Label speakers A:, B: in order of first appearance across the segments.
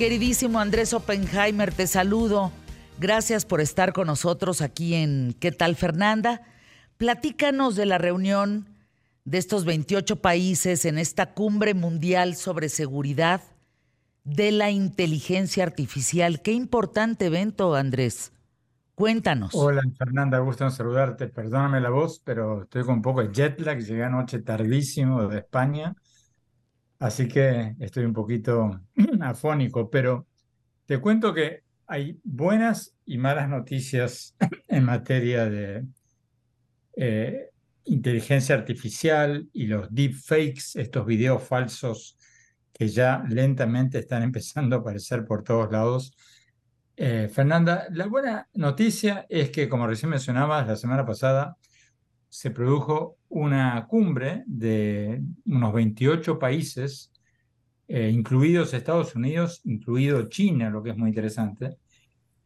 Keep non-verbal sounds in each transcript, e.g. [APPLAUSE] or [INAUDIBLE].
A: Queridísimo Andrés Oppenheimer, te saludo. Gracias por estar con nosotros aquí en ¿Qué tal Fernanda? Platícanos de la reunión de estos 28 países en esta cumbre mundial sobre seguridad de la inteligencia artificial. Qué importante evento, Andrés. Cuéntanos.
B: Hola, Fernanda, gusto en saludarte. Perdóname la voz, pero estoy con un poco de jet lag. Llegué anoche tardísimo de España, así que estoy un poquito [CLEARS THROAT] afónico, pero te cuento que hay buenas y malas noticias [CLEARS THROAT] en materia de eh, inteligencia artificial y los deepfakes, estos videos falsos que ya lentamente están [LAUGHS] empezando a aparecer por todos lados. Eh, Fernanda, la buena noticia es que, como recién mencionabas, la semana pasada se produjo una cumbre de unos 28 países, eh, incluidos Estados Unidos, incluido China, lo que es muy interesante,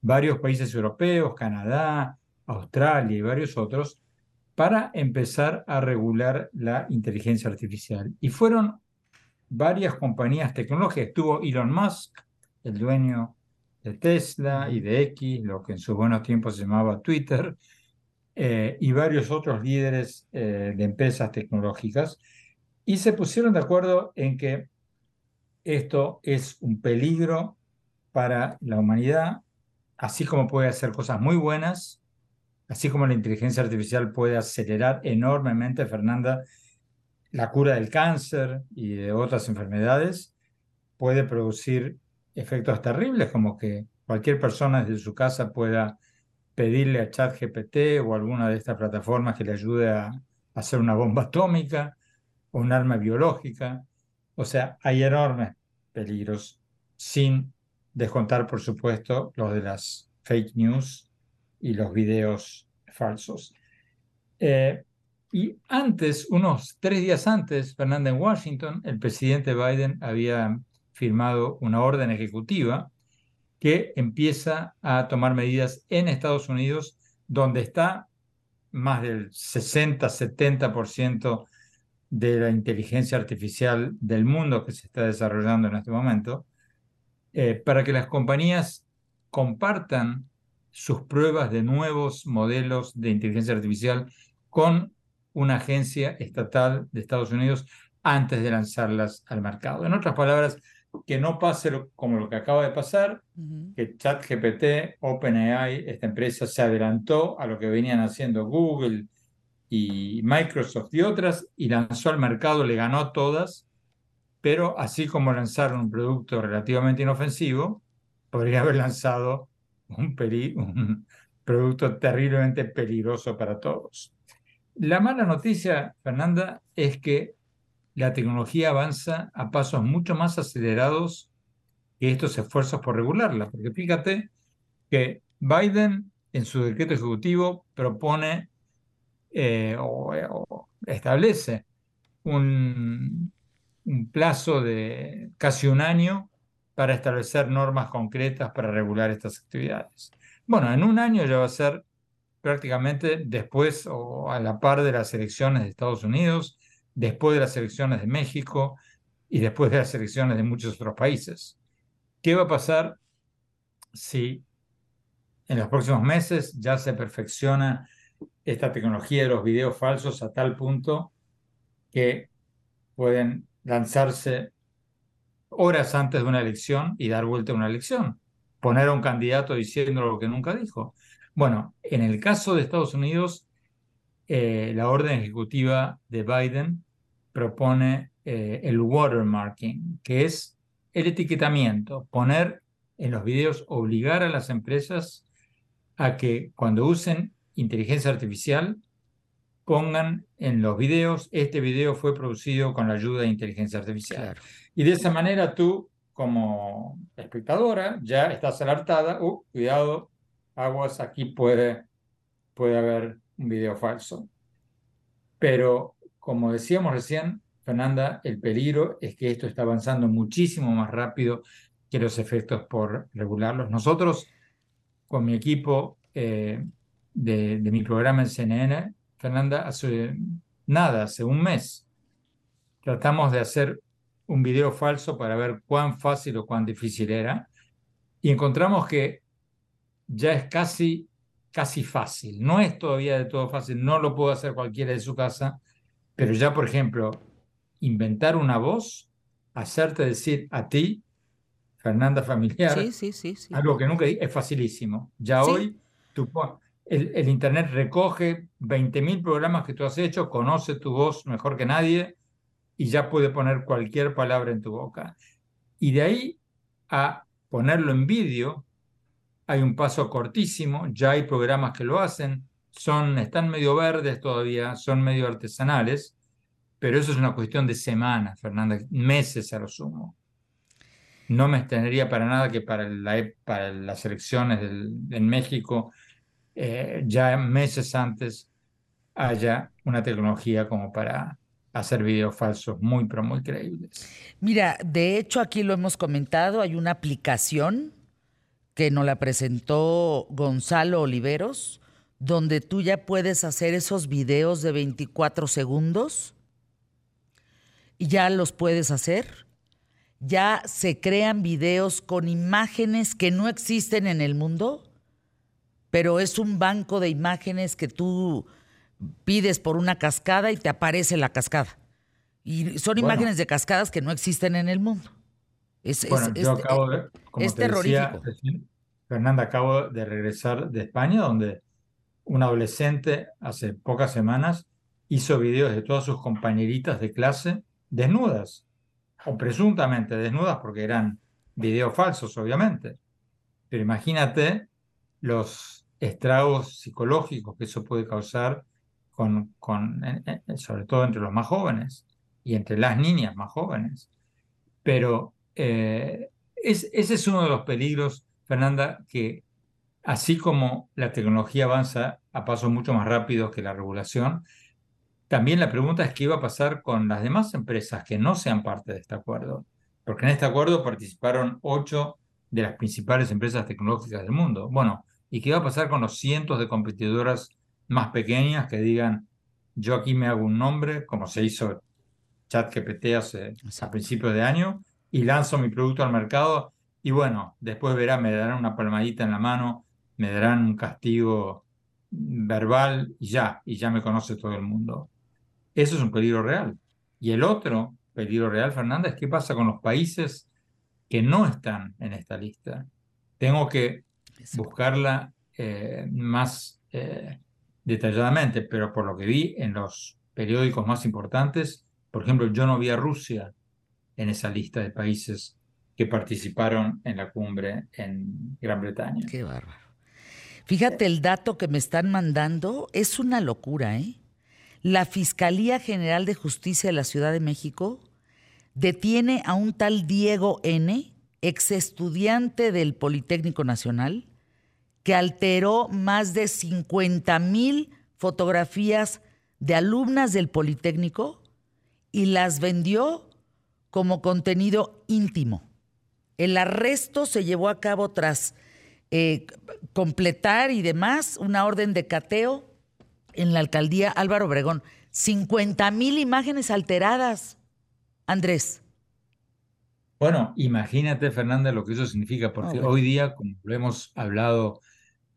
B: varios países europeos, Canadá, Australia y varios otros, para empezar a regular la inteligencia artificial. Y fueron varias compañías tecnológicas. Estuvo Elon Musk, el dueño de Tesla y de X, lo que en sus buenos tiempos se llamaba Twitter, eh, y varios otros líderes eh, de empresas tecnológicas, y se pusieron de acuerdo en que esto es un peligro para la humanidad, así como puede hacer cosas muy buenas, así como la inteligencia artificial puede acelerar enormemente, Fernanda, la cura del cáncer y de otras enfermedades, puede producir efectos terribles, como que cualquier persona desde su casa pueda pedirle a ChatGPT o alguna de estas plataformas que le ayude a hacer una bomba atómica o un arma biológica. O sea, hay enormes peligros, sin descontar, por supuesto, los de las fake news y los videos falsos. Eh, y antes, unos tres días antes, Fernanda, en Washington, el presidente Biden había firmado una orden ejecutiva que empieza a tomar medidas en Estados Unidos, donde está más del 60-70% de la inteligencia artificial del mundo que se está desarrollando en este momento, eh, para que las compañías compartan sus pruebas de nuevos modelos de inteligencia artificial con una agencia estatal de Estados Unidos antes de lanzarlas al mercado. En otras palabras, que no pase como lo que acaba de pasar, que ChatGPT, OpenAI, esta empresa se adelantó a lo que venían haciendo Google y Microsoft y otras y lanzó al mercado, le ganó a todas, pero así como lanzaron un producto relativamente inofensivo, podría haber lanzado un, un producto terriblemente peligroso para todos. La mala noticia, Fernanda, es que la tecnología avanza a pasos mucho más acelerados que estos esfuerzos por regularla. Porque fíjate que Biden en su decreto ejecutivo propone eh, o, establece un, un plazo de casi un año para establecer normas concretas para regular estas actividades. Bueno, en un año ya va a ser prácticamente después o a la par de las elecciones de Estados Unidos después de las elecciones de México y después de las elecciones de muchos otros países. ¿Qué va a pasar si en los próximos meses ya se perfecciona esta tecnología de los videos falsos a tal punto que pueden lanzarse horas antes de una elección y dar vuelta a una elección? Poner a un candidato diciendo lo que nunca dijo. Bueno, en el caso de Estados Unidos, eh, la orden ejecutiva de Biden propone eh, el watermarking, que es el etiquetamiento, poner en los videos, obligar a las empresas a que cuando usen inteligencia artificial pongan en los videos, este video fue producido con la ayuda de inteligencia artificial. Y de esa manera tú, como espectadora, ya estás alertada, uh, cuidado, aguas, aquí puede, puede haber un video falso. Pero, como decíamos recién, Fernanda, el peligro es que esto está avanzando muchísimo más rápido que los efectos por regularlos. Nosotros, con mi equipo eh, de, de, mi programa en CNN, Fernanda, hace nada, hace un mes, tratamos de hacer un video falso para ver cuán fácil o cuán difícil era. Y encontramos que ya es casi, casi fácil. No es todavía de todo fácil, no lo puede hacer cualquiera de su casa, pero ya, por ejemplo, inventar una voz, hacerte decir a ti, Fernanda Familiar,
A: sí, sí, sí,
B: algo que nunca es facilísimo. Ya hoy el, el, Internet recoge 20.000 programas que tú has hecho, conoce tu voz mejor que nadie y ya puede poner cualquier palabra en tu boca. Y de ahí a ponerlo en vídeo, hay un paso cortísimo, ya hay programas que lo hacen, son, están medio verdes todavía, son medio artesanales, pero eso es una cuestión de semanas, Fernanda, meses a lo sumo. No me extendería para nada que para las elecciones en México, eh, ya meses antes, haya una tecnología como para hacer videos falsos muy, pero muy creíbles.
A: Mira, de hecho aquí lo hemos comentado, hay una aplicación que nos la presentó Gonzalo Oliveros, donde tú ya puedes hacer esos videos de 24 segundos y ya los puedes hacer. Ya se crean videos con imágenes que no existen en el mundo, pero es un banco de imágenes que tú pides por una cascada y te aparece la cascada. Y son imágenes de cascadas que no existen en el mundo.
B: Es, bueno, yo acabo de, como te terrorífico. Decía, Fernanda, acabo de regresar de España, donde un adolescente hace pocas semanas hizo videos de todas sus compañeritas de clase desnudas, o presuntamente desnudas, porque eran videos falsos, obviamente. Pero imagínate los estragos psicológicos que eso puede causar sobre todo entre los más jóvenes y entre las niñas más jóvenes. Pero eh, ese es uno de los peligros, Fernanda, que así como la tecnología avanza a pasos mucho más rápidos que la regulación, también la pregunta es qué va a pasar con las demás empresas que no sean parte de este acuerdo. Porque en este acuerdo participaron ocho de las principales empresas tecnológicas del mundo. Bueno, ¿y qué va a pasar con los cientos de competidoras más pequeñas que digan, yo aquí me hago un nombre, como se hizo ChatGPT hace a principios de año, y lanzo mi producto al mercado y bueno, después verá, me darán una palmadita en la mano, me darán un castigo verbal y ya, y ya me conoce todo el mundo. Eso es un peligro real. Y el otro peligro real, Fernanda, es qué pasa con los países que no están en esta lista. Tengo que buscarla eh, más eh, detalladamente, pero por lo que vi en los periódicos más importantes, por ejemplo, yo no vi a Rusia en esa lista de países que participaron en la cumbre en Gran Bretaña.
A: Qué bárbaro. Fíjate, el dato que me están mandando es una locura, ¿eh? La Fiscalía General de Justicia de la Ciudad de México detiene a un tal Diego N., ex estudiante del Politécnico Nacional, que alteró más de 50 mil fotografías de alumnas del Politécnico y las vendió como contenido íntimo. El arresto se llevó a cabo tras eh, completar y demás una orden de cateo en la alcaldía Álvaro Obregón. 50 mil imágenes alteradas, Andrés.
B: Bueno, imagínate, Fernanda, lo que eso significa, porque hoy día, como lo hemos hablado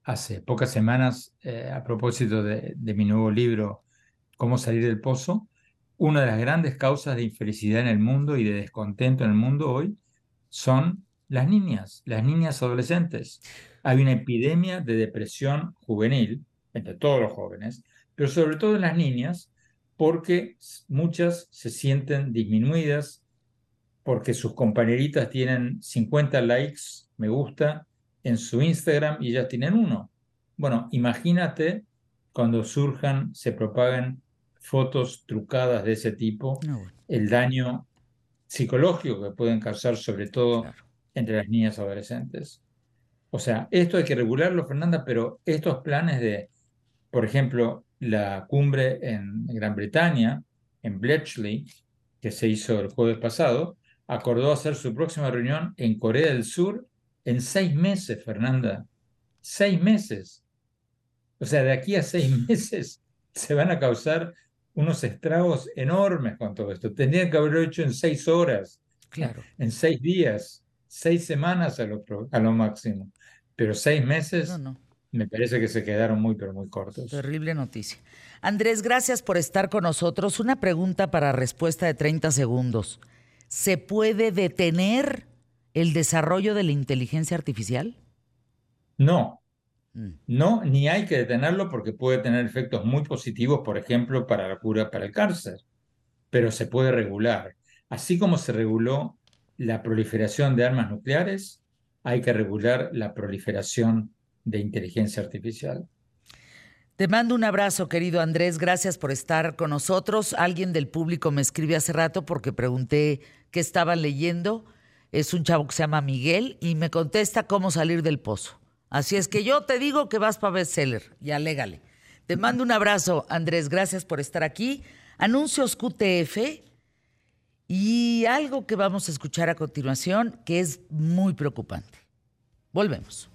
B: hace pocas semanas eh, a propósito de, mi nuevo libro, Cómo salir del pozo, una de las grandes causas de infelicidad en el mundo y de descontento en el mundo hoy son las niñas, las niñas adolescentes. Hay una epidemia de depresión juvenil entre todos los jóvenes, pero sobre todo en las niñas, porque muchas se sienten disminuidas, porque sus compañeritas tienen 50 likes, me gusta, en su Instagram y ya tienen uno. Bueno, imagínate cuando surjan, se propaguen fotos trucadas de ese tipo, el daño psicológico que pueden causar sobre todo entre las niñas adolescentes. O sea, esto hay que regularlo, Fernanda, pero estos planes de, por ejemplo, la cumbre en Gran Bretaña, en Bletchley, que se hizo el jueves pasado, acordó hacer su próxima reunión en Corea del Sur en seis meses, Fernanda. Seis meses. O sea, de aquí a seis [LAUGHS] meses se van a causar unos estragos enormes con todo esto. Tendrían que haberlo hecho en seis horas,
A: claro.
B: en seis días, seis semanas a lo, a lo máximo. Pero seis meses
A: No, no.
B: me parece que se quedaron muy, pero muy cortos.
A: Terrible noticia. Andrés, gracias por estar con nosotros. Una pregunta para respuesta de 30 segundos. ¿Se puede detener el desarrollo de la inteligencia artificial?
B: No,
A: Mm.
B: no, ni hay que detenerlo porque puede tener efectos muy positivos, por ejemplo, para la cura para el cáncer, pero se puede regular. Así como se reguló la proliferación de armas nucleares, hay que regular la proliferación de inteligencia artificial.
A: Te mando un abrazo, querido Andrés. Gracias por estar con nosotros. Alguien del público me escribe hace rato porque pregunté qué estaban leyendo. Es un chavo que se llama Miguel y me contesta cómo salir del pozo. Así es que yo te digo que vas para bestseller y alégale. Te mando un abrazo, Andrés. Gracias por estar aquí. Anuncios QTF y algo que vamos a escuchar a continuación que es muy preocupante. Volvemos.